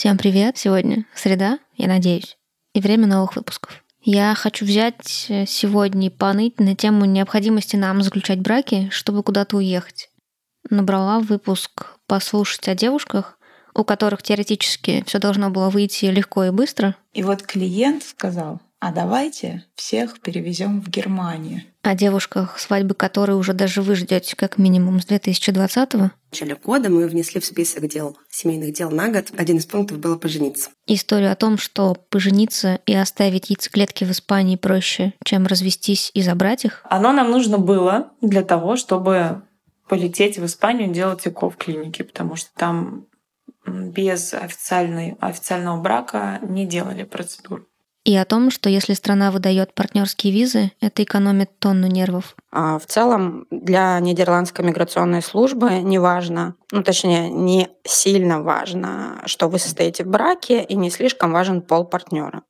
Всем привет! Сегодня среда, я надеюсь, и время новых выпусков. Я хочу взять э, сегодня и поныть на тему необходимости нам заключать браки, чтобы куда-то уехать. Набрала выпуск послушать о девушках, у которых теоретически все должно было выйти легко и быстро. И вот клиент сказал, а давайте всех перевезем в Германию. О девушках, свадьбы которой уже даже вы ждете как минимум с 2020-го. В начале года мы внесли в список дел, семейных дел на год. Один из пунктов было пожениться. Историю о том, что пожениться и оставить яйцеклетки в Испании проще, чем развестись и забрать их. Оно нам нужно было для того, чтобы полететь в Испанию делать ЭКО в клинике, потому что там без официальной, официального брака не делали процедуру и о том, что если страна выдает партнерские визы, это экономит тонну нервов. А в целом для Нидерландской миграционной службы не важно, ну точнее не сильно важно, что вы состоите в браке, и не слишком важен пол партнера.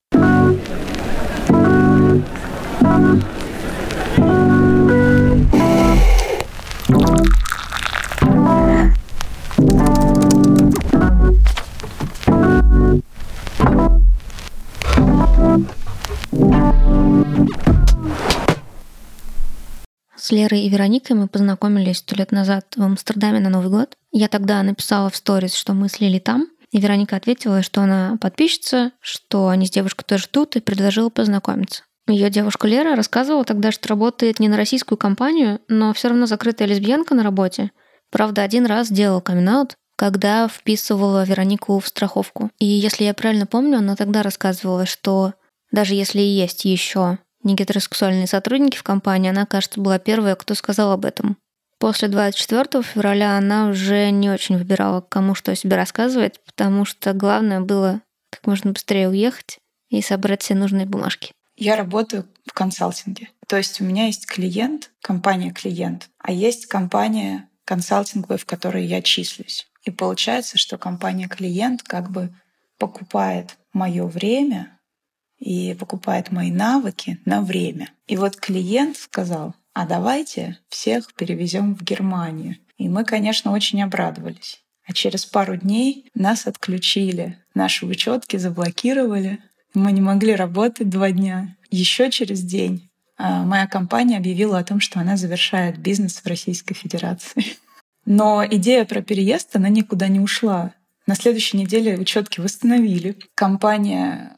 С Лерой и Вероникой мы познакомились сто лет назад в Амстердаме на Новый год. Я тогда написала в сторис, что мы слили там, и Вероника ответила, что она подписчица, что они с девушкой тоже тут, и предложила познакомиться. Ее девушка Лера рассказывала тогда, что работает не на российскую компанию, но все равно закрытая лесбиянка на работе. Правда, один раз делала камин когда вписывала Веронику в страховку. И если я правильно помню, она тогда рассказывала, что даже если есть еще не гетеросексуальные сотрудники в компании, она, кажется, была первая, кто сказал об этом. После 24 февраля она уже не очень выбирала, кому что о себе рассказывать, потому что главное было как можно быстрее уехать и собрать все нужные бумажки. Я работаю в консалтинге. То есть у меня есть клиент, компания-клиент, а есть компания консалтинговая, в которой я числюсь. И получается, что компания-клиент как бы покупает мое время и покупает мои навыки на время. И вот клиент сказал, а давайте всех перевезем в Германию. И мы, конечно, очень обрадовались. А через пару дней нас отключили, наши учетки заблокировали. Мы не могли работать два дня. Еще через день а, моя компания объявила о том, что она завершает бизнес в Российской Федерации. Но идея про переезд, она никуда не ушла. На следующей неделе учетки восстановили. Компания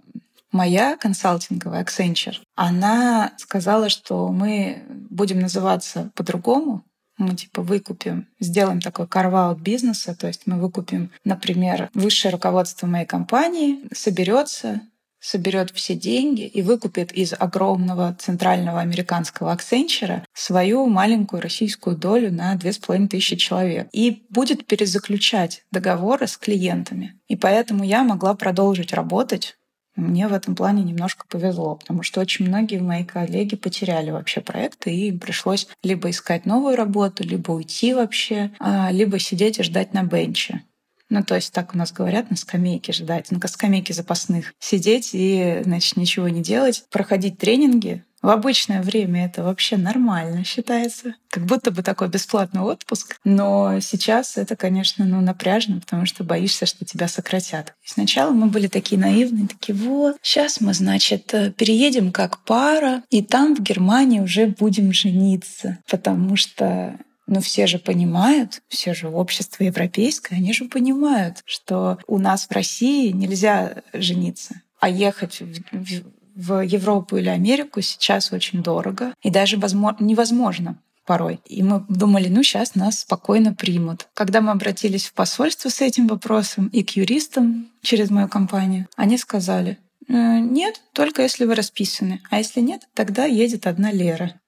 моя консалтинговая Accenture, она сказала, что мы будем называться по-другому, мы типа выкупим, сделаем такой карваут бизнеса, то есть мы выкупим, например, высшее руководство моей компании, соберется, соберет все деньги и выкупит из огромного центрального американского Accenture свою маленькую российскую долю на две с половиной тысячи человек и будет перезаключать договоры с клиентами. И поэтому я могла продолжить работать мне в этом плане немножко повезло, потому что очень многие мои коллеги потеряли вообще проекты, и им пришлось либо искать новую работу, либо уйти вообще, а, либо сидеть и ждать на бенче. Ну, то есть так у нас говорят, на скамейке ждать, на скамейке запасных. Сидеть и, значит, ничего не делать, проходить тренинги, в обычное время это вообще нормально считается, как будто бы такой бесплатный отпуск. Но сейчас это, конечно, ну, напряжно, потому что боишься, что тебя сократят. Сначала мы были такие наивные, такие, вот, сейчас мы, значит, э, переедем как пара, и там в Германии уже будем жениться, потому что но все же понимают, все же общество европейское, они же понимают, что у нас в России нельзя жениться, а ехать в, в Европу или Америку сейчас очень дорого и даже возможно, невозможно порой. И мы думали, ну сейчас нас спокойно примут. Когда мы обратились в посольство с этим вопросом и к юристам через мою компанию, они сказали, «Э, нет, только если вы расписаны. А если нет, тогда едет одна Лера.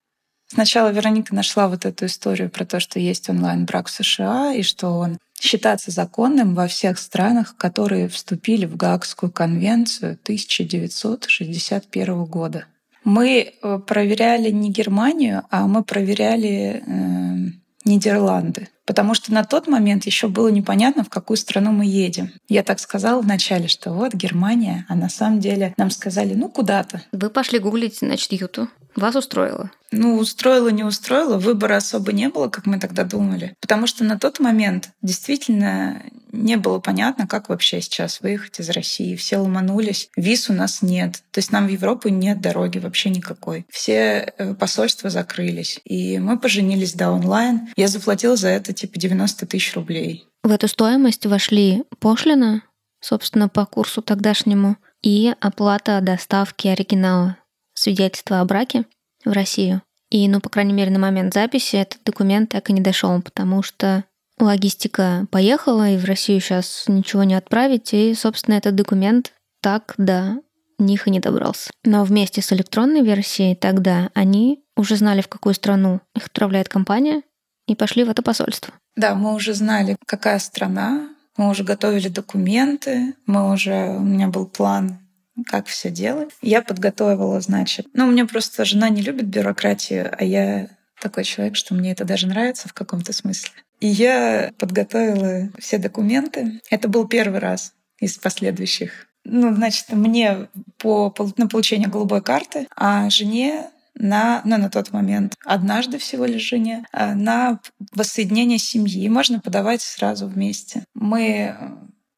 Сначала Вероника нашла вот эту историю про то, что есть онлайн-брак в США и что он считаться законным во всех странах, которые вступили в Гаагскую конвенцию 1961 года. Мы э, проверяли не Германию, а мы проверяли э, Нидерланды. Потому что на тот момент еще было непонятно, в какую страну мы едем. Я так сказала вначале, что вот Германия, а на самом деле нам сказали, ну куда-то. Вы пошли гуглить, значит, Юту. Вас устроило? Ну, устроило, не устроило, выбора особо не было, как мы тогда думали. Потому что на тот момент действительно не было понятно, как вообще сейчас выехать из России. Все ломанулись. Виз у нас нет. То есть нам в Европу нет дороги вообще никакой. Все э, посольства закрылись. И мы поженились, да, онлайн. Я заплатила за это типа 90 тысяч рублей. В эту стоимость вошли пошлина, собственно, по курсу тогдашнему, и оплата доставки оригинала свидетельства о браке в Россию. И, ну, по крайней мере, на момент записи этот документ так и не дошел, потому что логистика поехала, и в Россию сейчас ничего не отправить, и, собственно, этот документ так до них и не добрался. Но вместе с электронной версией тогда они уже знали, в какую страну их отправляет компания, и пошли в это посольство. Да, мы уже знали, какая страна, мы уже готовили документы, мы уже, у меня был план как все делать. Я подготовила, значит. Ну, у меня просто жена не любит бюрократию, а я такой человек, что мне это даже нравится в каком-то смысле. И я подготовила все документы. Это был первый раз из последующих. Ну, значит, мне по, на получение голубой карты, а жене на, ну, на тот момент однажды всего лишь жене, а, на воссоединение семьи. Можно подавать сразу вместе. Мы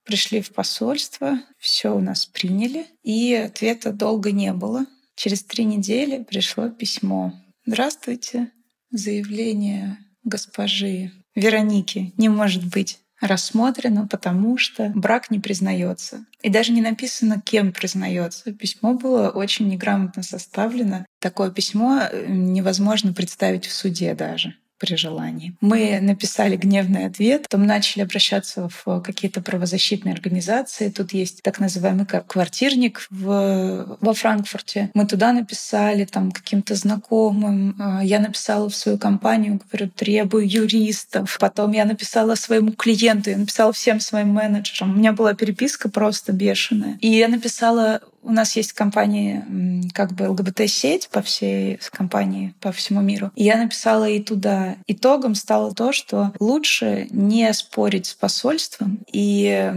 Пришли в посольство, все у нас приняли, и ответа долго не было. Через три недели пришло письмо. Здравствуйте, заявление госпожи Вероники не может быть рассмотрено, потому что брак не признается. И даже не написано, кем признается. Письмо было очень неграмотно составлено. Такое письмо э, невозможно представить в суде даже при желании. Мы написали гневный ответ, потом начали обращаться в какие-то правозащитные организации. Тут есть так называемый квартирник в, во Франкфурте. Мы туда написали там каким-то знакомым. А, я написала в свою компанию, говорю, требую юристов. Потом я написала своему клиенту, я написала всем своим менеджерам. У меня была переписка просто бешеная. И я написала у нас есть компании, как бы ЛГБТ-сеть по всей компании, по всему миру. И я написала и туда. Итогом стало то, что лучше не спорить с посольством, и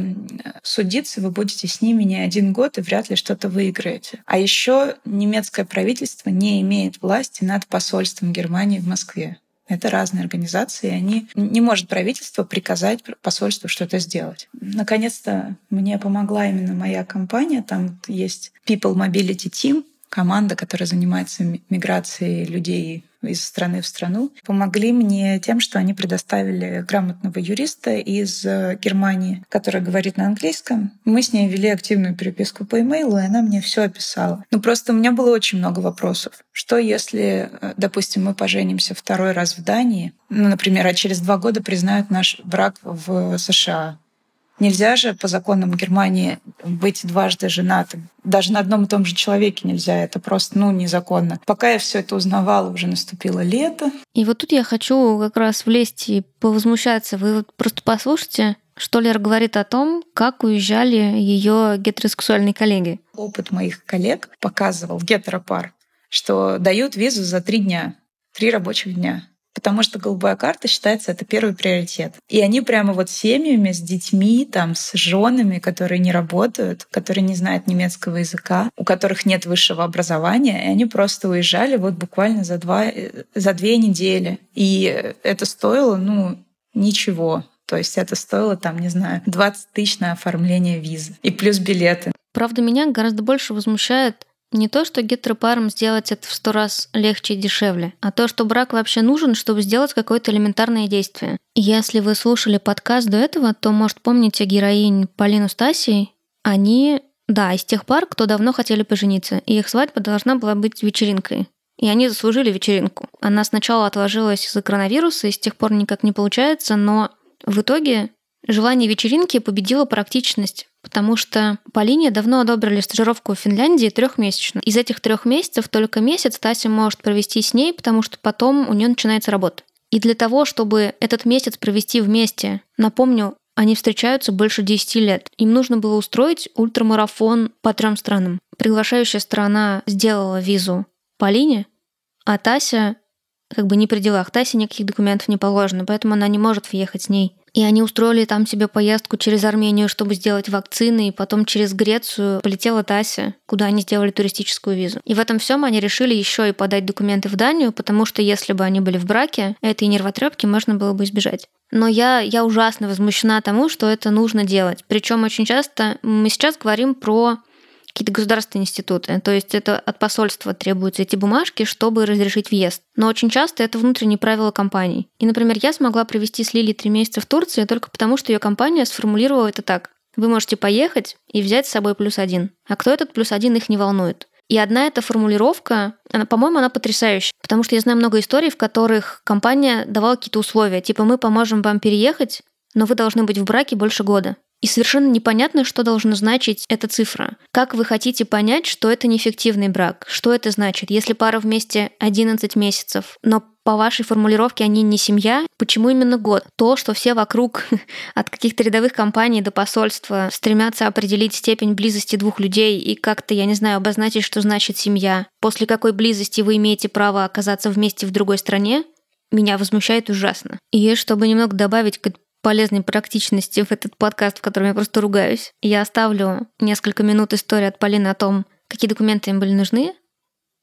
судиться вы будете с ними не один год, и вряд ли что-то выиграете. А еще немецкое правительство не имеет власти над посольством Германии в Москве. Это разные организации, и они не может правительство приказать посольству что-то сделать. Наконец-то мне помогла именно моя компания. Там есть People Mobility Team, команда, которая занимается миграцией людей из страны в страну, помогли мне тем, что они предоставили грамотного юриста из э, Германии, который говорит на английском. Мы с ней вели активную переписку по имейлу, и она мне все описала. Ну просто у меня было очень много вопросов. Что если, э, допустим, мы поженимся второй раз в Дании, ну, например, а через два года признают наш брак в США? Нельзя же по законам Германии быть дважды женатым. Даже на одном и том же человеке нельзя. Это просто, ну, незаконно. Пока я все это узнавала, уже наступило лето. И вот тут я хочу как раз влезть и повозмущаться. Вы вот просто послушайте, что Лера говорит о том, как уезжали ее гетеросексуальные коллеги. Опыт моих коллег показывал гетеропар, что дают визу за три дня, три рабочих дня потому что голубая карта считается это первый приоритет. И они прямо вот семьями с детьми, там, с женами, которые не работают, которые не знают немецкого языка, у которых нет высшего образования, и они просто уезжали вот буквально за, два, за две недели. И это стоило, ну, ничего. То есть это стоило там, не знаю, 20 тысяч на оформление визы и плюс билеты. Правда, меня гораздо больше возмущает не то, что гетеропарам сделать это в сто раз легче и дешевле, а то, что брак вообще нужен, чтобы сделать какое-то элементарное действие. Если вы слушали подкаст до этого, то, может, помните героинь Полину Стасии? Они, да, из тех пар, кто давно хотели пожениться, и их свадьба должна была быть вечеринкой. И они заслужили вечеринку. Она сначала отложилась из-за коронавируса, и с тех пор никак не получается, но в итоге желание вечеринки победило практичность. Потому что Полине давно одобрили стажировку в Финляндии трехмесячную. Из этих трех месяцев только месяц Тася может провести с ней, потому что потом у нее начинается работа. И для того, чтобы этот месяц провести вместе, напомню, они встречаются больше 10 лет. Им нужно было устроить ультрамарафон по трем странам. Приглашающая сторона сделала визу Полине, а Тася как бы не при делах. Тасе никаких документов не положено, поэтому она не может въехать с ней. И они устроили там себе поездку через Армению, чтобы сделать вакцины, и потом через Грецию полетела Тася, куда они сделали туристическую визу. И в этом всем они решили еще и подать документы в Данию, потому что если бы они были в браке, этой нервотрепки можно было бы избежать. Но я, я ужасно возмущена тому, что это нужно делать. Причем очень часто мы сейчас говорим про какие-то государственные институты. То есть это от посольства требуются эти бумажки, чтобы разрешить въезд. Но очень часто это внутренние правила компаний. И, например, я смогла провести с Лилией три месяца в Турции только потому, что ее компания сформулировала это так. Вы можете поехать и взять с собой плюс один. А кто этот плюс один, их не волнует. И одна эта формулировка, она, по-моему, она потрясающая. Потому что я знаю много историй, в которых компания давала какие-то условия. Типа, мы поможем вам переехать, но вы должны быть в браке больше года. И совершенно непонятно, что должна значить эта цифра. Как вы хотите понять, что это неэффективный брак? Что это значит? Если пара вместе 11 месяцев, но по вашей формулировке они не семья, почему именно год? То, что все вокруг от каких-то рядовых компаний до посольства стремятся определить степень близости двух людей и как-то, я не знаю, обозначить, что значит семья. После какой близости вы имеете право оказаться вместе в другой стране, меня возмущает ужасно. И чтобы немного добавить к полезной практичности в этот подкаст, в котором я просто ругаюсь. Я оставлю несколько минут истории от Полины о том, какие документы им были нужны,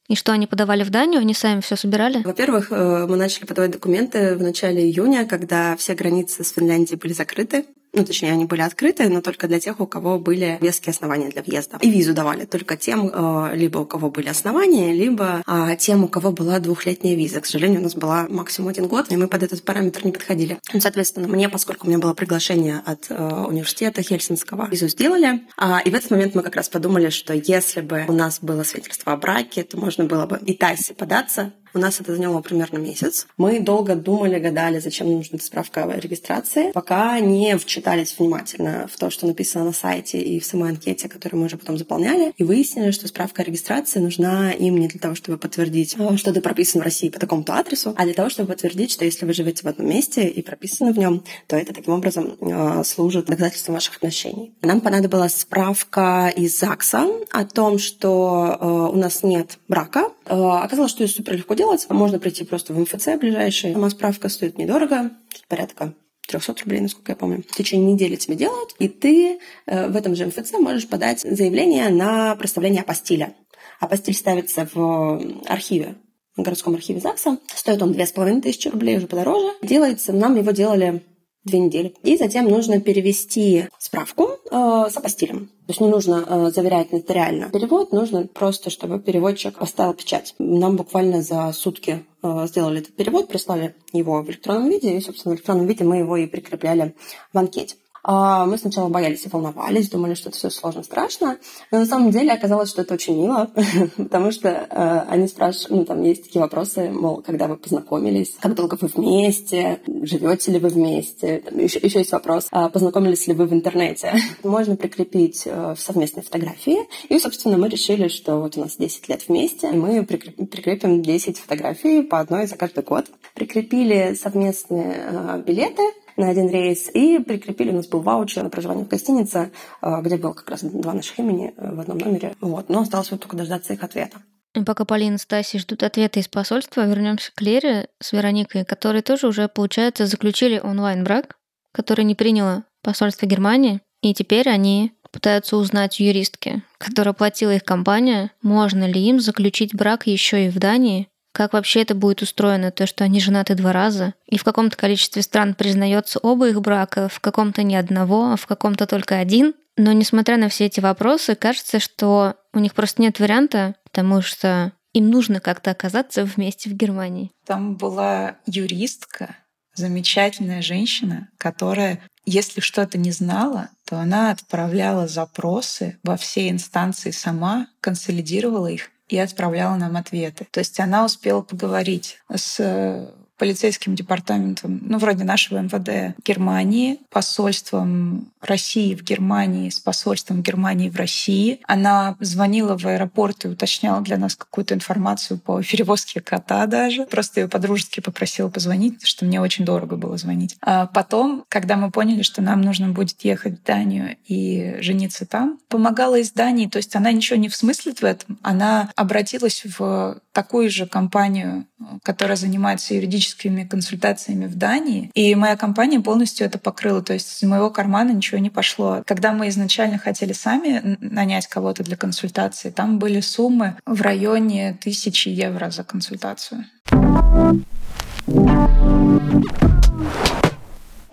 и что они подавали в Данию? Они сами все собирали? Во-первых, э, мы начали подавать документы в начале июня, когда все границы с Финляндией были закрыты ну, точнее, они были открыты, но только для тех, у кого были веские основания для въезда. И визу давали только тем, э, либо у кого были основания, либо а, тем, у кого была двухлетняя виза. К сожалению, у нас была максимум один год, и мы под этот параметр не подходили. Ну, соответственно, мне, поскольку у меня было приглашение от э, университета Хельсинского, визу сделали. А, и в этот момент мы как раз подумали, что если бы у нас было свидетельство о браке, то можно было бы и Тайсе податься у нас это заняло примерно месяц. Мы долго думали, гадали, зачем нужна справка о регистрации, пока не вчитались внимательно в то, что написано на сайте и в самой анкете, которую мы уже потом заполняли, и выяснили, что справка о регистрации нужна им не для того, чтобы подтвердить, э, что ты прописан в России по такому-то адресу, а для того, чтобы подтвердить, что если вы живете в одном месте и прописаны в нем, то это таким образом э, служит доказательством ваших отношений. Нам понадобилась справка из ЗАГСа о том, что э, у нас нет брака. Оказалось, что ее супер легко делать делать. Можно прийти просто в МФЦ ближайший. Сама справка стоит недорого, порядка 300 рублей, насколько я помню. В течение недели тебе делают, и ты э, в этом же МФЦ можешь подать заявление на проставление апостиля. Апостиль ставится в архиве в городском архиве ЗАГСа. Стоит он две с половиной тысячи рублей, уже подороже. Делается, нам его делали две недели. И затем нужно перевести справку э, с апостилем. То есть не нужно э, заверять нотариально перевод, нужно просто, чтобы переводчик поставил печать. Нам буквально за сутки э, сделали этот перевод, прислали его в электронном виде, и, собственно, в электронном виде мы его и прикрепляли в анкете. А, мы сначала боялись и волновались, думали, что это все сложно, страшно. Но на самом деле оказалось, что это очень мило, потому что э, они спрашивают, ну там есть такие вопросы, мол, когда вы познакомились, как долго вы вместе, живете ли вы вместе. Еще, еще есть вопрос, а познакомились ли вы в интернете. Можно прикрепить э, совместные фотографии. И, собственно, мы решили, что вот у нас 10 лет вместе, и мы прикрепим 10 фотографий по одной за каждый год. Прикрепили совместные э, билеты, на один рейс и прикрепили, у нас был ваучер на проживание в гостинице, э, где было как раз два наших имени э, в одном номере. Вот. Но осталось вот только дождаться их ответа. Пока Полина и Стаси ждут ответа из посольства, вернемся к Лере с Вероникой, которые тоже уже, получается, заключили онлайн-брак, который не приняло посольство Германии, и теперь они пытаются узнать юристки, которая платила их компания, можно ли им заключить брак еще и в Дании, как вообще это будет устроено, то, что они женаты два раза, и в каком-то количестве стран признается оба их брака, в каком-то не одного, а в каком-то только один. Но несмотря на все эти вопросы, кажется, что у них просто нет варианта, потому что им нужно как-то оказаться вместе в Германии. Там была юристка, замечательная женщина, которая, если что-то не знала, то она отправляла запросы во все инстанции сама, консолидировала их и отправляла нам ответы. То есть она успела поговорить с полицейским департаментом, ну, вроде нашего МВД Германии, посольством России в Германии, с посольством Германии в России. Она звонила в аэропорт и уточняла для нас какую-то информацию по перевозке кота даже. Просто ее подружески попросила позвонить, потому что мне очень дорого было звонить. А потом, когда мы поняли, что нам нужно будет ехать в Данию и жениться там, помогала из Дании. То есть она ничего не всмыслит в этом. Она обратилась в такую же компанию которая занимается юридическими консультациями в Дании. И моя компания полностью это покрыла. То есть из моего кармана ничего не пошло. Когда мы изначально хотели сами нанять кого-то для консультации, там были суммы в районе тысячи евро за консультацию.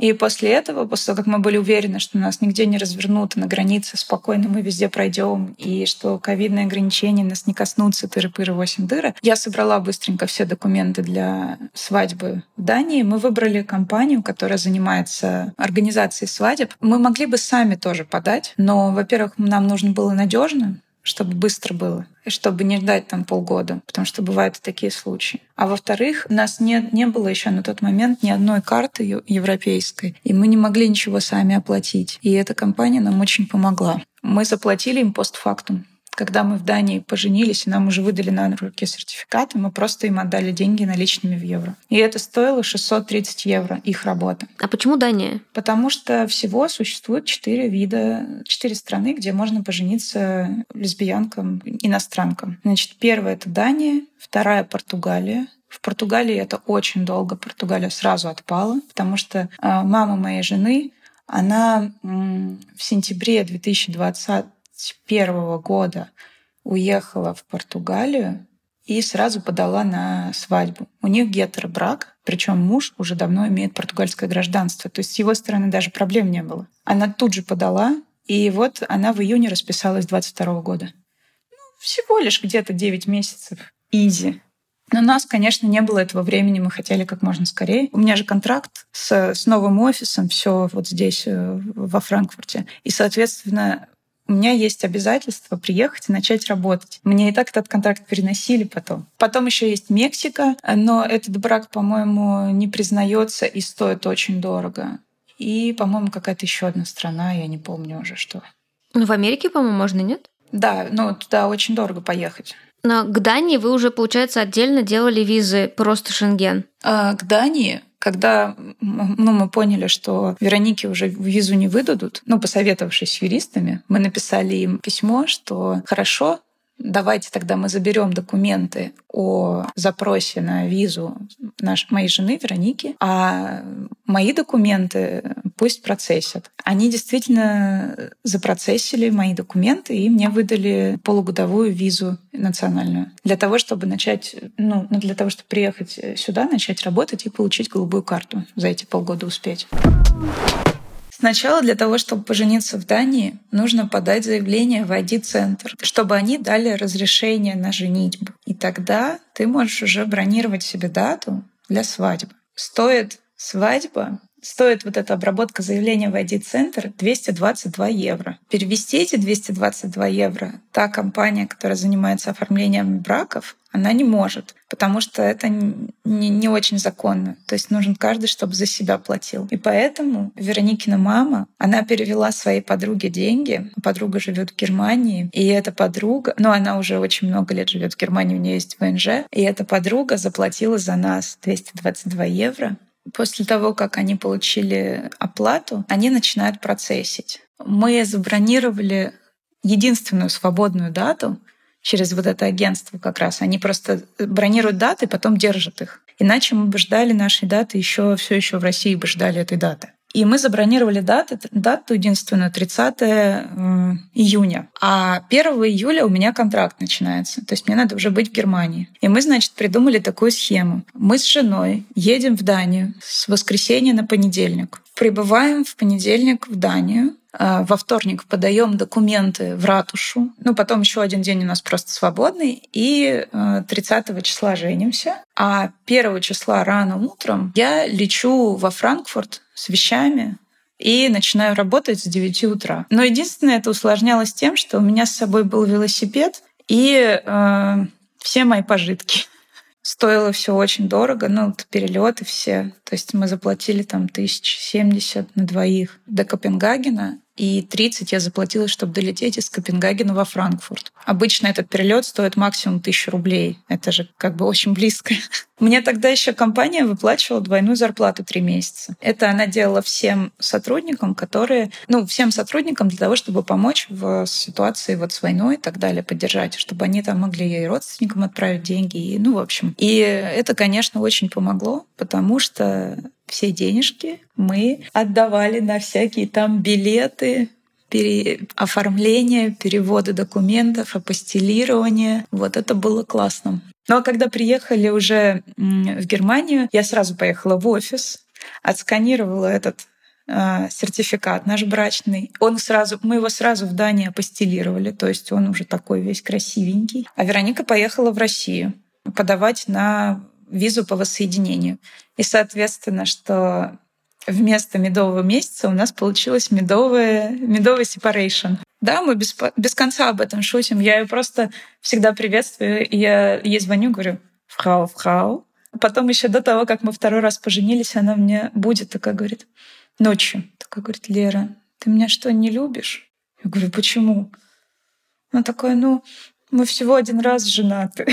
И после этого, после того, как мы были уверены, что нас нигде не развернут, на границе спокойно мы везде пройдем, и что ковидные ограничения нас не коснутся, тыры-пыры, восемь дыры, я собрала быстренько все документы для свадьбы в Дании. Мы выбрали компанию, которая занимается организацией свадеб. Мы могли бы сами тоже подать, но, во-первых, нам нужно было надежно, чтобы быстро было, и чтобы не ждать там полгода, потому что бывают такие случаи. А во-вторых, у нас не, не было еще на тот момент ни одной карты европейской, и мы не могли ничего сами оплатить. И эта компания нам очень помогла. Мы заплатили им постфактум. Когда мы в Дании поженились, и нам уже выдали на руки сертификаты, мы просто им отдали деньги наличными в евро. И это стоило 630 евро, их работа. А почему Дания? Потому что всего существует четыре вида, четыре страны, где можно пожениться лесбиянкам, иностранкам. Значит, первая — это Дания, вторая — Португалия, в Португалии это очень долго. Португалия сразу отпала, потому что а, мама моей жены, она в сентябре 2020 2021 года уехала в Португалию и сразу подала на свадьбу. У них гетеробрак, причем муж уже давно имеет португальское гражданство. То есть с его стороны даже проблем не было. Она тут же подала, и вот она в июне расписалась 22 года. Ну, всего лишь где-то 9 месяцев. Изи. Но у нас, конечно, не было этого времени, мы хотели как можно скорее. У меня же контракт с, с новым офисом, все вот здесь, э, во Франкфурте. И, соответственно, у меня есть обязательство приехать и начать работать. Мне и так этот контракт переносили потом. Потом еще есть Мексика, но этот брак, по-моему, не признается и стоит очень дорого. И, по-моему, какая-то еще одна страна, я не помню уже что. Ну, в Америке, по-моему, можно, нет? Да, но туда очень дорого поехать. Но к Дании вы уже, получается, отдельно делали визы просто Шенген. А, к Дании когда ну, мы поняли, что Веронике уже визу не выдадут, ну, посоветовавшись с юристами, мы написали им письмо, что хорошо, давайте тогда мы заберем документы о запросе на визу наш, моей жены Вероники, а мои документы пусть процессят. Они действительно запроцессили мои документы и мне выдали полугодовую визу национальную для того, чтобы начать, ну, ну, для того, чтобы приехать сюда, начать работать и получить голубую карту за эти полгода успеть. Сначала для того, чтобы пожениться в Дании, нужно подать заявление в ID-центр, чтобы они дали разрешение на женитьбу. И тогда ты можешь уже бронировать себе дату для свадьбы. Стоит свадьба стоит вот эта обработка заявления в ID-центр 222 евро. Перевести эти 222 евро та компания, которая занимается оформлением браков, она не может, потому что это не, не очень законно. То есть нужен каждый, чтобы за себя платил. И поэтому Вероникина мама, она перевела своей подруге деньги. Подруга живет в Германии, и эта подруга, ну она уже очень много лет живет в Германии, у нее есть ВНЖ, и эта подруга заплатила за нас 222 евро После того, как они получили оплату, они начинают процессить. Мы забронировали единственную свободную дату через вот это агентство как раз. Они просто бронируют даты, потом держат их. Иначе мы бы ждали нашей даты еще все еще в России бы ждали этой даты. И мы забронировали дату, дату единственную 30 э, июня. А 1 июля у меня контракт начинается. То есть мне надо уже быть в Германии. И мы, значит, придумали такую схему. Мы с женой едем в Данию с воскресенья на понедельник. Прибываем в понедельник в Данию. А, во вторник подаем документы в ратушу. Ну, потом еще один день у нас просто свободный. И 30 э, числа женимся. А 1 числа рано утром я лечу во Франкфурт с вещами и начинаю работать с 9 утра. Но единственное, это усложнялось тем, что у меня с собой был велосипед и э, все мои пожитки. Стоило все очень дорого, ну, перелеты все. То есть мы заплатили там тысяч семьдесят на двоих до Копенгагена. И 30 я заплатила, чтобы долететь из Копенгагена во Франкфурт. Обычно этот перелет стоит максимум 1000 рублей. Это же как бы очень близко. Мне тогда еще компания выплачивала двойную зарплату три месяца. Это она делала всем сотрудникам, которые, ну, всем сотрудникам для того, чтобы помочь в ситуации вот с войной и так далее, поддержать, чтобы они там могли и родственникам отправить деньги, и, ну, в общем. И это, конечно, очень помогло, потому что все денежки мы отдавали на всякие там билеты, пере... оформление, переводы документов, апостилирование. Вот это было классно. Но когда приехали уже в Германию, я сразу поехала в офис, отсканировала этот э, сертификат наш брачный. Он сразу, мы его сразу в Дании апостилировали, то есть он уже такой весь красивенький. А Вероника поехала в Россию подавать на визу по воссоединению. И, соответственно, что вместо медового месяца у нас получилось медовое, медовый separation. Да, мы без, без конца об этом шутим. Я ее просто всегда приветствую. И я ей звоню, говорю, фрау, фрау. Потом еще до того, как мы второй раз поженились, она мне будет такая говорит, ночью. Такая говорит, Лера, ты меня что, не любишь? Я говорю, почему? Она такая, ну, мы всего один раз женаты.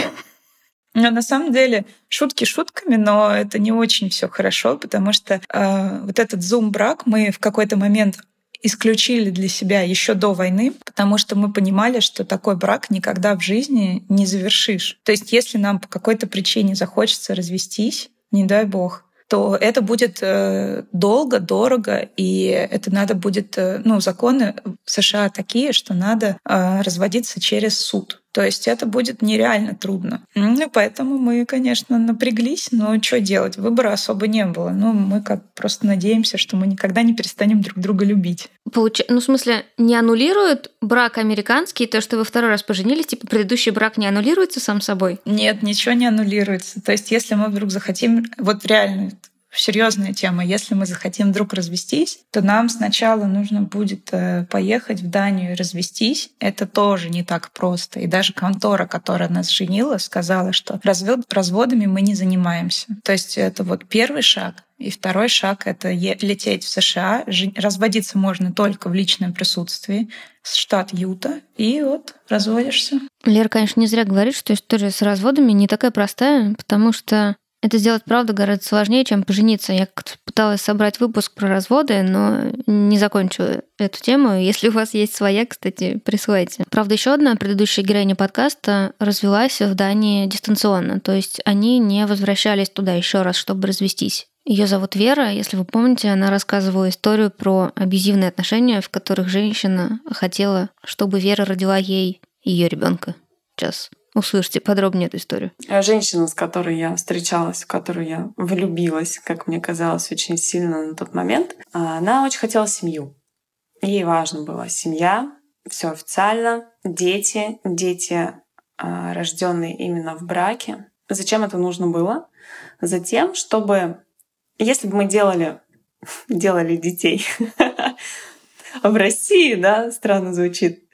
Но на самом деле шутки шутками, но это не очень все хорошо, потому что э, вот этот зум-брак мы в какой-то момент исключили для себя еще до войны, потому что мы понимали, что такой брак никогда в жизни не завершишь. То есть если нам по какой-то причине захочется развестись, не дай бог, то это будет э, долго, дорого, и это надо будет, э, ну, законы в США такие, что надо э, разводиться через суд. То есть это будет нереально трудно. Ну, поэтому мы, конечно, напряглись, но что делать? Выбора особо не было. Ну, мы как просто надеемся, что мы никогда не перестанем друг друга любить. Получ... Ну, в смысле, не аннулируют брак американский, то, что вы второй раз поженились, типа предыдущий брак не аннулируется сам собой? Нет, ничего не аннулируется. То есть, если мы вдруг захотим, вот реально, серьезная тема. Если мы захотим вдруг развестись, то нам сначала нужно будет э, поехать в Данию и развестись. Это тоже не так просто. И даже контора, которая нас женила, сказала, что развод, разводами мы не занимаемся. То есть это вот первый шаг. И второй шаг — это лететь в США. Разводиться можно только в личном присутствии. Штат Юта. И вот разводишься. Лера, конечно, не зря говорит, что история с разводами не такая простая, потому что это сделать, правда, гораздо сложнее, чем пожениться. Я пыталась собрать выпуск про разводы, но не закончила эту тему. Если у вас есть своя, кстати, присылайте. Правда, еще одна предыдущая героиня подкаста развелась в Дании дистанционно. То есть они не возвращались туда еще раз, чтобы развестись. Ее зовут Вера. Если вы помните, она рассказывала историю про абьюзивные отношения, в которых женщина хотела, чтобы Вера родила ей ее ребенка. Сейчас Услышьте подробнее эту историю. Э, женщина, с которой я встречалась, в которую я влюбилась, как мне казалось, очень сильно на тот момент, она очень хотела семью. Ей важна была семья, все официально, дети, дети, а, рожденные именно в браке. Зачем это нужно было? Затем, чтобы, если бы мы делали, делали детей в России, да, странно звучит,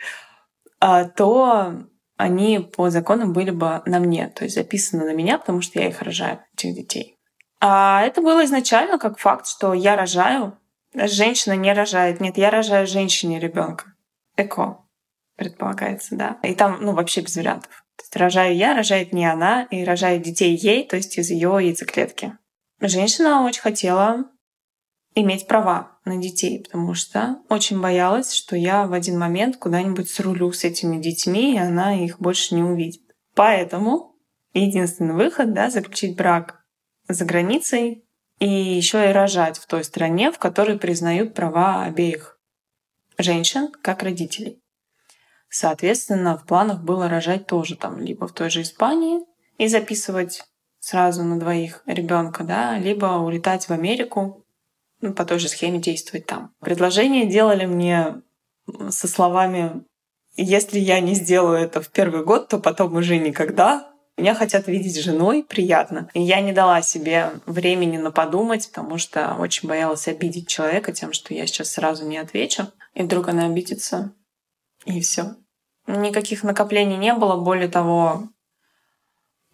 а, то они по законам были бы на мне, то есть записаны на меня, потому что я их рожаю, этих детей. А это было изначально как факт, что я рожаю, женщина не рожает. Нет, я рожаю женщине ребенка. Эко, предполагается, да. И там, ну, вообще без вариантов. То есть рожаю я, рожает не она, и рожает детей ей, то есть из ее яйцеклетки. Женщина очень хотела иметь права на детей, потому что очень боялась, что я в один момент куда-нибудь срулю с этими детьми, и она их больше не увидит. Поэтому единственный выход, да, заключить брак за границей и еще и рожать в той стране, в которой признают права обеих женщин как родителей. Соответственно, в планах было рожать тоже там либо в той же Испании и записывать сразу на двоих ребенка, да, либо улетать в Америку ну, по той же схеме действовать там. Предложение делали мне со словами «Если я не сделаю это в первый год, то потом уже никогда». Меня хотят видеть женой, приятно. И я не дала себе времени на подумать, потому что очень боялась обидеть человека тем, что я сейчас сразу не отвечу. И вдруг она обидится, и все. Никаких накоплений не было. Более того,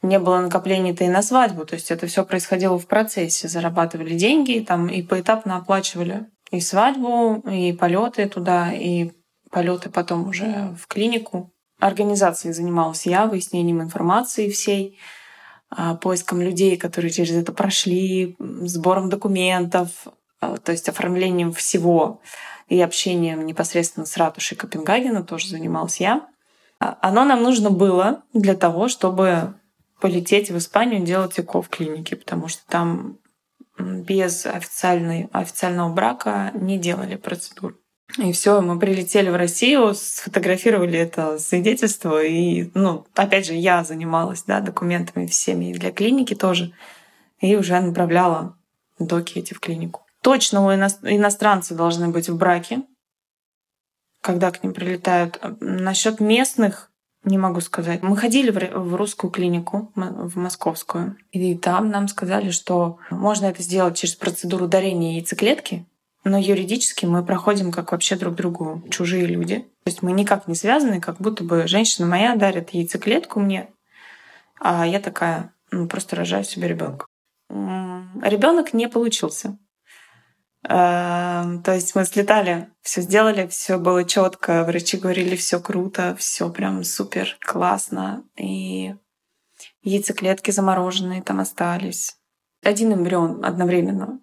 не было накоплений-то и на свадьбу. То есть это все происходило в процессе. Зарабатывали деньги там, и поэтапно оплачивали и свадьбу, и полеты туда, и полеты потом уже в клинику. Организацией занималась я, выяснением информации всей, а, поиском людей, которые через это прошли, сбором документов, а, то есть оформлением всего и общением непосредственно с ратушей Копенгагена тоже занималась я. А, оно нам нужно было для того, чтобы полететь в Испанию делать ЭКО в клинике, потому что там без официальной, официального брака не делали процедуру. И все, мы прилетели в Россию, сфотографировали это свидетельство, и, ну, опять же, я занималась, да, документами всеми для клиники тоже, и уже направляла доки эти в клинику. Точно у иностранцев должны быть в браке, когда к ним прилетают. Насчет местных не могу сказать. Мы ходили в русскую клинику, в московскую, и там нам сказали, что можно это сделать через процедуру дарения яйцеклетки, но юридически мы проходим как вообще друг другу чужие люди. То есть мы никак не связаны, как будто бы женщина моя дарит яйцеклетку мне, а я такая ну, просто рожаю себе ребенка. Ребенок не получился. Эм, то есть мы слетали, все сделали, все было четко, врачи говорили, все круто, все прям супер классно. И яйцеклетки замороженные там остались. Один эмбрион одновременно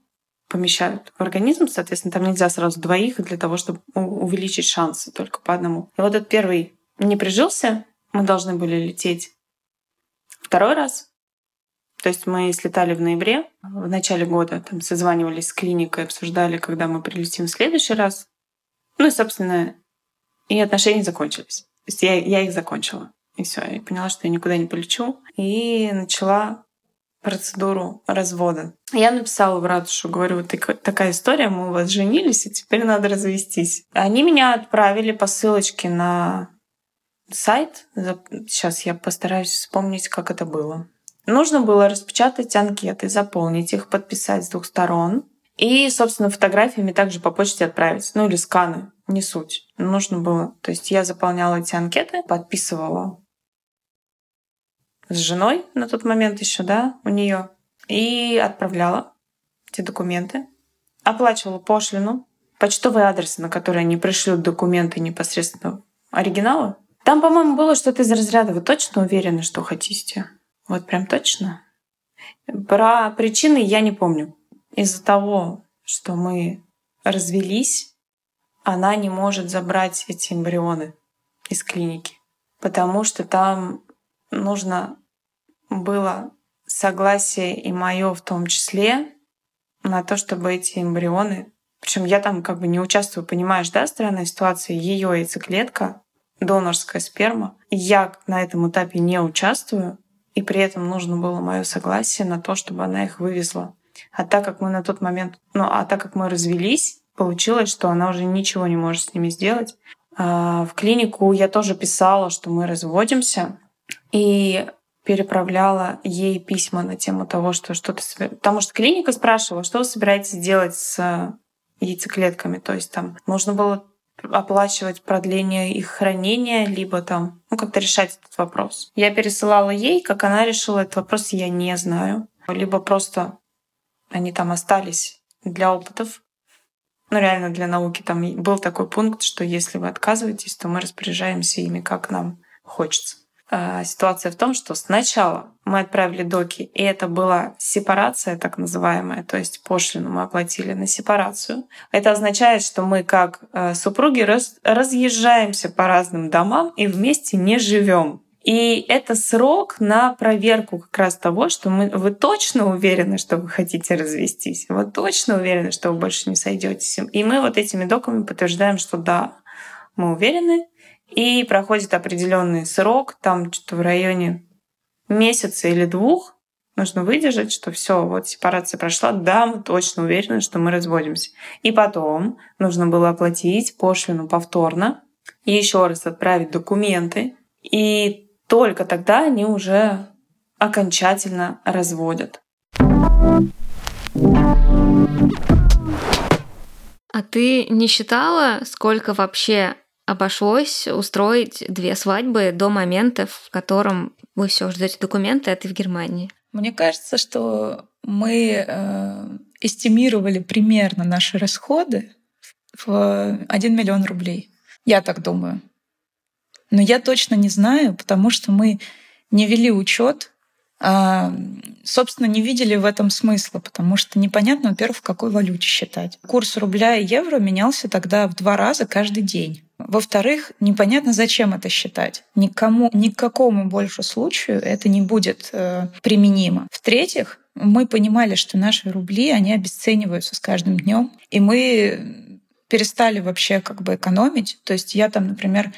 помещают в организм, соответственно, там нельзя сразу двоих для того, чтобы увеличить шансы только по одному. И вот этот первый не прижился, мы должны были лететь второй раз, то есть мы слетали в ноябре, в начале года, там созванивались с клиникой, обсуждали, когда мы прилетим в следующий раз. Ну и, собственно, и отношения закончились. То есть я, я их закончила. И все, я поняла, что я никуда не полечу. И начала процедуру развода. Я написала в ратушу, говорю, вот такая история, мы у вас женились, и теперь надо развестись. Они меня отправили по ссылочке на сайт. Сейчас я постараюсь вспомнить, как это было. Нужно было распечатать анкеты, заполнить их, подписать с двух сторон. И, собственно, фотографиями также по почте отправить. Ну или сканы, не суть. Нужно было. То есть я заполняла эти анкеты, подписывала с женой на тот момент еще, да, у нее, и отправляла эти документы, оплачивала пошлину, почтовый адрес, на который они пришлют документы непосредственно оригиналы. Там, по-моему, было что-то из разряда «Вы точно уверены, что хотите?» Вот прям точно. Про причины я не помню. Из-за того, что мы развелись, она не может забрать эти эмбрионы из клиники, потому что там нужно было согласие и мое в том числе на то, чтобы эти эмбрионы, причем я там как бы не участвую, понимаешь, да, странная ситуация, ее яйцеклетка, донорская сперма, я на этом этапе не участвую, и при этом нужно было мое согласие на то, чтобы она их вывезла. А так как мы на тот момент, ну, а так как мы развелись, получилось, что она уже ничего не может с ними сделать. А в клинику я тоже писала, что мы разводимся, и переправляла ей письма на тему того, что что-то... Потому что клиника спрашивала, что вы собираетесь делать с яйцеклетками. То есть там нужно было оплачивать продление их хранения, либо там, ну, как-то решать этот вопрос. Я пересылала ей, как она решила этот вопрос, я не знаю. Либо просто они там остались для опытов. Ну, реально для науки. Там был такой пункт, что если вы отказываетесь, то мы распоряжаемся ими, как нам хочется. А, ситуация в том, что сначала мы отправили доки, и это была сепарация так называемая, то есть пошлину мы оплатили на сепарацию. Это означает, что мы как э, супруги раз, разъезжаемся по разным домам и вместе не живем. И это срок на проверку как раз того, что мы, вы точно уверены, что вы хотите развестись, вы точно уверены, что вы больше не сойдетесь. И мы вот этими доками подтверждаем, что да, мы уверены, и проходит определенный срок, там что-то в районе месяца или двух, нужно выдержать, что все, вот сепарация прошла, да, мы точно уверены, что мы разводимся. И потом нужно было оплатить пошлину повторно, и еще раз отправить документы, и только тогда они уже окончательно разводят. А ты не считала, сколько вообще обошлось устроить две свадьбы до момента, в котором вы все ждете документы, а ты в Германии? Мне кажется, что мы э, эстимировали примерно наши расходы в 1 миллион рублей. Я так думаю. Но я точно не знаю, потому что мы не вели учет, а, собственно, не видели в этом смысла, потому что непонятно, во-первых, в какой валюте считать. Курс рубля и евро менялся тогда в два раза каждый день. Во-вторых, непонятно, зачем это считать. Никому, ни к какому больше случаю это не будет э, применимо. В-третьих, мы понимали, что наши рубли, они обесцениваются с каждым днем, и мы перестали вообще как бы экономить. То есть я там, например,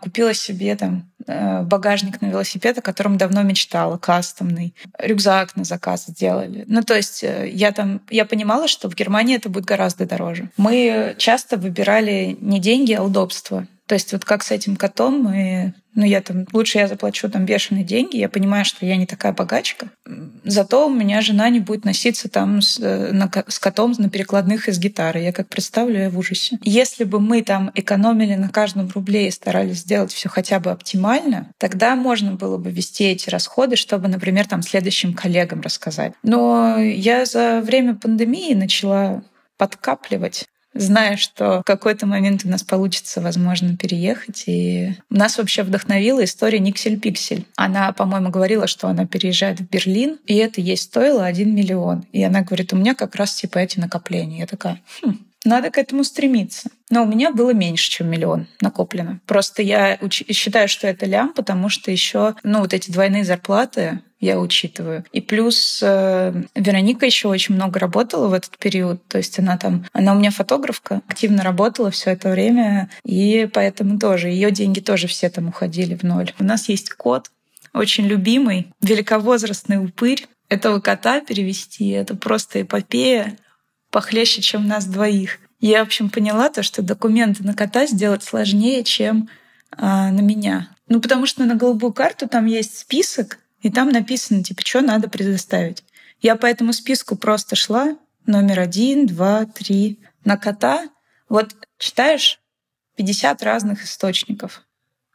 купила себе там э, багажник на велосипед, о котором давно мечтала, кастомный. Рюкзак на заказ сделали. Ну, то есть э, я там, я понимала, что в Германии это будет гораздо дороже. Мы часто выбирали не деньги, а удобство. То есть вот как с этим котом мы ну, я там, лучше я заплачу там бешеные деньги, я понимаю, что я не такая богачка. Зато у меня жена не будет носиться там с, э, на, с котом на перекладных из гитары. Я как представлю, я в ужасе. Если бы мы там экономили на каждом рубле и старались сделать все хотя бы оптимально, тогда можно было бы вести эти расходы, чтобы, например, там следующим коллегам рассказать. Но я за время пандемии начала подкапливать зная, что в какой-то момент у нас получится, возможно, переехать. И нас вообще вдохновила история Никсель-Пиксель. Она, по-моему, говорила, что она переезжает в Берлин, и это ей стоило 1 миллион. И она говорит, у меня как раз типа эти накопления. Я такая, хм, надо к этому стремиться. Но у меня было меньше, чем миллион накоплено. Просто я уч- считаю, что это лям, потому что еще, ну, вот эти двойные зарплаты я учитываю. И плюс э, Вероника еще очень много работала в этот период. То есть она там, она у меня фотографка, активно работала все это время, и поэтому тоже ее деньги тоже все там уходили в ноль. У нас есть кот, очень любимый, великовозрастный упырь. Этого кота перевести — это просто эпопея похлеще, чем нас двоих. Я, в общем, поняла то, что документы на кота сделать сложнее, чем а, на меня. Ну, потому что на голубую карту там есть список, и там написано, типа, что надо предоставить. Я по этому списку просто шла. Номер один, два, три. На кота. Вот читаешь 50 разных источников.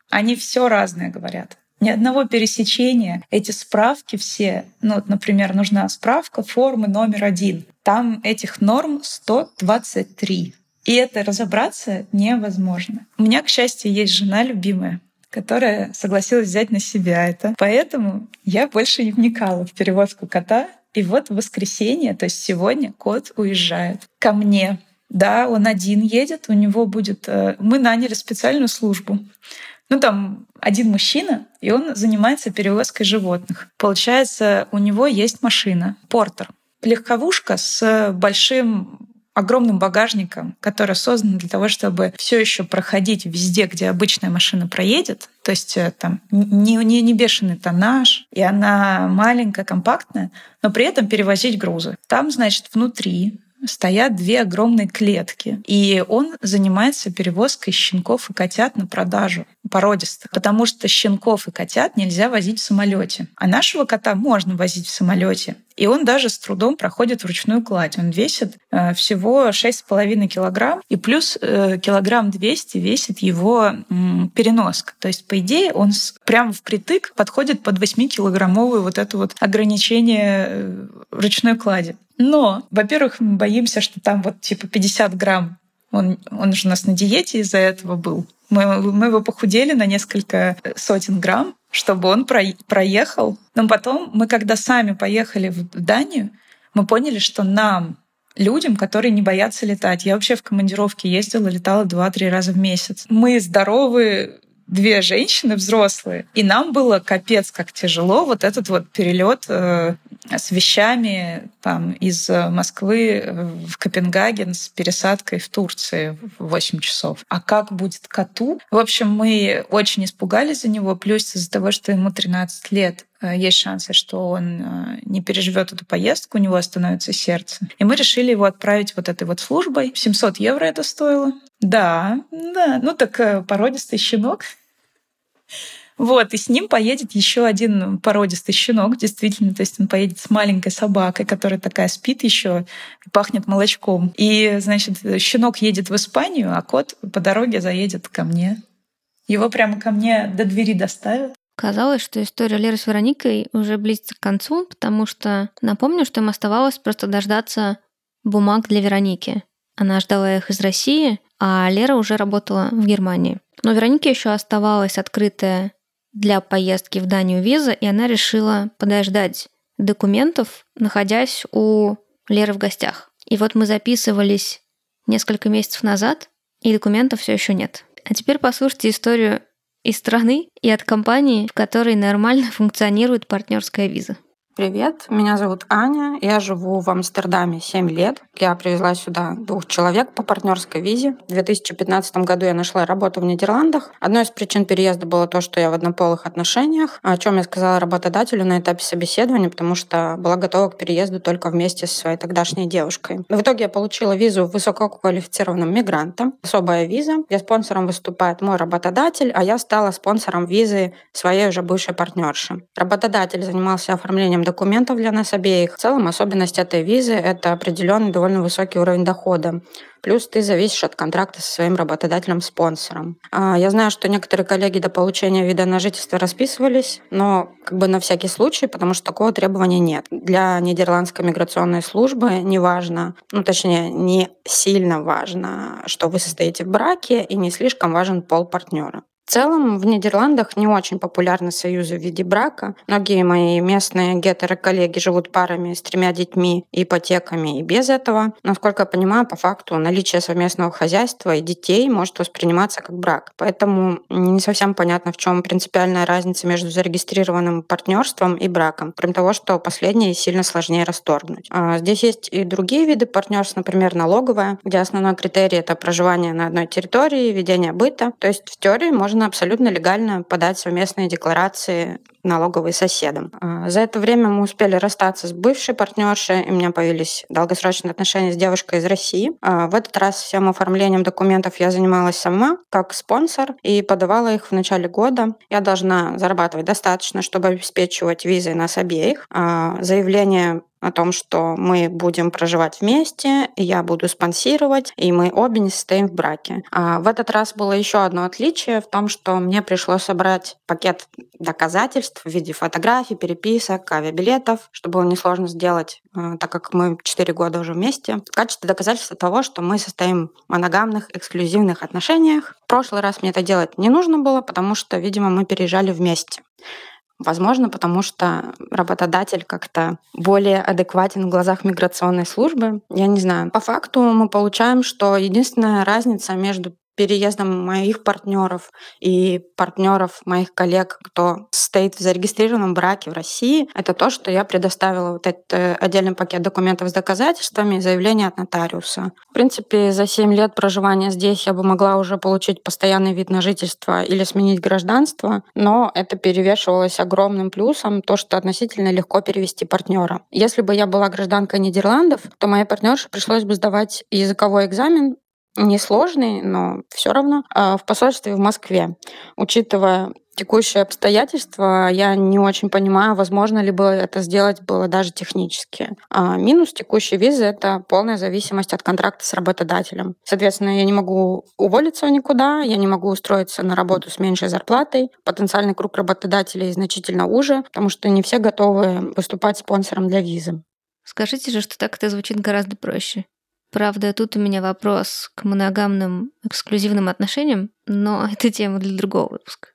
Они все разное говорят. Ни одного пересечения. Эти справки все, ну, вот, например, нужна справка формы номер один. Там этих норм 123. И это разобраться невозможно. У меня, к счастью, есть жена любимая, которая согласилась взять на себя это. Поэтому я больше не вникала в перевозку кота. И вот в воскресенье, то есть сегодня, кот уезжает ко мне. Да, он один едет, у него будет... Э, мы наняли специальную службу. Ну, там один мужчина, и он занимается перевозкой животных. Получается, у него есть машина, портер. Легковушка с большим огромным багажником, который создан для того, чтобы все еще проходить везде, где обычная машина проедет. То есть э, там не, не, не бешеный тоннаж, и она маленькая, компактная, но при этом перевозить грузы. Там, значит, внутри стоят две огромные клетки. И он занимается перевозкой щенков и котят на продажу породистых, потому что щенков и котят нельзя возить в самолете. А нашего кота можно возить в самолете. И он даже с трудом проходит вручную кладь. Он весит э, всего 6,5 килограмм, и плюс э, килограмм 200 весит его переноска. То есть, по идее, он прямо впритык подходит под 8-килограммовое вот это вот ограничение э, ручной клади. Но, во-первых, мы боимся, что там вот типа 50 грамм. Он, он же у нас на диете из-за этого был. Мы, мы его похудели на несколько сотен грамм, чтобы он про, проехал. Но потом мы, когда сами поехали в Данию, мы поняли, что нам, людям, которые не боятся летать. Я вообще в командировке ездила, летала два-три раза в месяц. Мы здоровые две женщины взрослые, и нам было капец как тяжело вот этот вот перелет э, с вещами там из Москвы в Копенгаген с пересадкой в Турции в 8 часов. А как будет коту? В общем, мы очень испугались за него, плюс из-за того, что ему 13 лет, э, есть шансы, что он э, не переживет эту поездку, у него остановится сердце. И мы решили его отправить вот этой вот службой. 700 евро это стоило. Да, да, ну так э, породистый щенок. Вот, и с ним поедет еще один породистый щенок, действительно, то есть он поедет с маленькой собакой, которая такая спит еще, пахнет молочком. И, значит, щенок едет в Испанию, а кот по дороге заедет ко мне. Его прямо ко мне до двери доставят. Казалось, что история Леры с Вероникой уже близится к концу, потому что напомню, что им оставалось просто дождаться бумаг для Вероники. Она ждала их из России, а Лера уже работала в Германии. Но Веронике еще оставалась открытая для поездки в Данию виза, и она решила подождать документов, находясь у Леры в гостях. И вот мы записывались несколько месяцев назад, и документов все еще нет. А теперь послушайте историю из страны и от компании, в которой нормально функционирует партнерская виза. Привет, меня зовут Аня, я живу в Амстердаме 7 лет. Я привезла сюда двух человек по партнерской визе. В 2015 году я нашла работу в Нидерландах. Одной из причин переезда было то, что я в однополых отношениях, о чем я сказала работодателю на этапе собеседования, потому что была готова к переезду только вместе со своей тогдашней девушкой. В итоге я получила визу высококвалифицированным мигрантом, особая виза, где спонсором выступает мой работодатель, а я стала спонсором визы своей уже бывшей партнерши. Работодатель занимался оформлением документов для нас обеих. В целом особенность этой визы – это определенный довольно высокий уровень дохода. Плюс ты зависишь от контракта со своим работодателем-спонсором. А, я знаю, что некоторые коллеги до получения вида на жительство расписывались, но как бы на всякий случай, потому что такого требования нет. Для нидерландской миграционной службы не важно, ну точнее, не сильно важно, что вы состоите в браке, и не слишком важен пол партнера. В целом в Нидерландах не очень популярны союзы в виде брака. Многие мои местные гетеро-коллеги живут парами с тремя детьми, ипотеками и без этого. Насколько я понимаю, по факту наличие совместного хозяйства и детей может восприниматься как брак. Поэтому не совсем понятно, в чем принципиальная разница между зарегистрированным партнерством и браком, кроме того, что последнее сильно сложнее расторгнуть. А здесь есть и другие виды партнерств, например, налоговое, где основной критерий — это проживание на одной территории, ведение быта. То есть в теории можно можно абсолютно легально подать совместные декларации налоговые соседам. А, за это время мы успели расстаться с бывшей партнершей, и у меня появились долгосрочные отношения с девушкой из России. А, в этот раз всем оформлением документов я занималась сама, как спонсор, и подавала их в начале года. Я должна зарабатывать достаточно, чтобы обеспечивать визы нас обеих. А, заявление о том, что мы будем проживать вместе, я буду спонсировать, и мы обе не состоим в браке. А в этот раз было еще одно отличие в том, что мне пришлось собрать пакет доказательств в виде фотографий, переписок, авиабилетов, что было несложно сделать, э, так как мы 4 года уже вместе, в качестве доказательства того, что мы состоим в моногамных, эксклюзивных отношениях. В прошлый раз мне это делать не нужно было, потому что, видимо, мы переезжали вместе. Возможно, потому что работодатель как-то более адекватен в глазах миграционной службы. Я не знаю. По факту мы получаем, что единственная разница между переездом моих партнеров и партнеров моих коллег, кто стоит в зарегистрированном браке в России, это то, что я предоставила вот этот э, отдельный пакет документов с доказательствами и заявление от нотариуса. В принципе, за 7 лет проживания здесь я бы могла уже получить постоянный вид на жительство или сменить гражданство, но это перевешивалось огромным плюсом, то, что относительно легко перевести партнера. Если бы я была гражданкой Нидерландов, то моей партнерше пришлось бы сдавать языковой экзамен несложный, но все равно, а, в посольстве в Москве. Учитывая текущие обстоятельства, я не очень понимаю, возможно ли было это сделать было даже технически. А минус текущей визы — это полная зависимость от контракта с работодателем. Соответственно, я не могу уволиться никуда, я не могу устроиться на работу с меньшей зарплатой. Потенциальный круг работодателей значительно уже, потому что не все готовы выступать спонсором для визы. Скажите же, что так это звучит гораздо проще. Правда, тут у меня вопрос к моногамным эксклюзивным отношениям, но это тема для другого выпуска.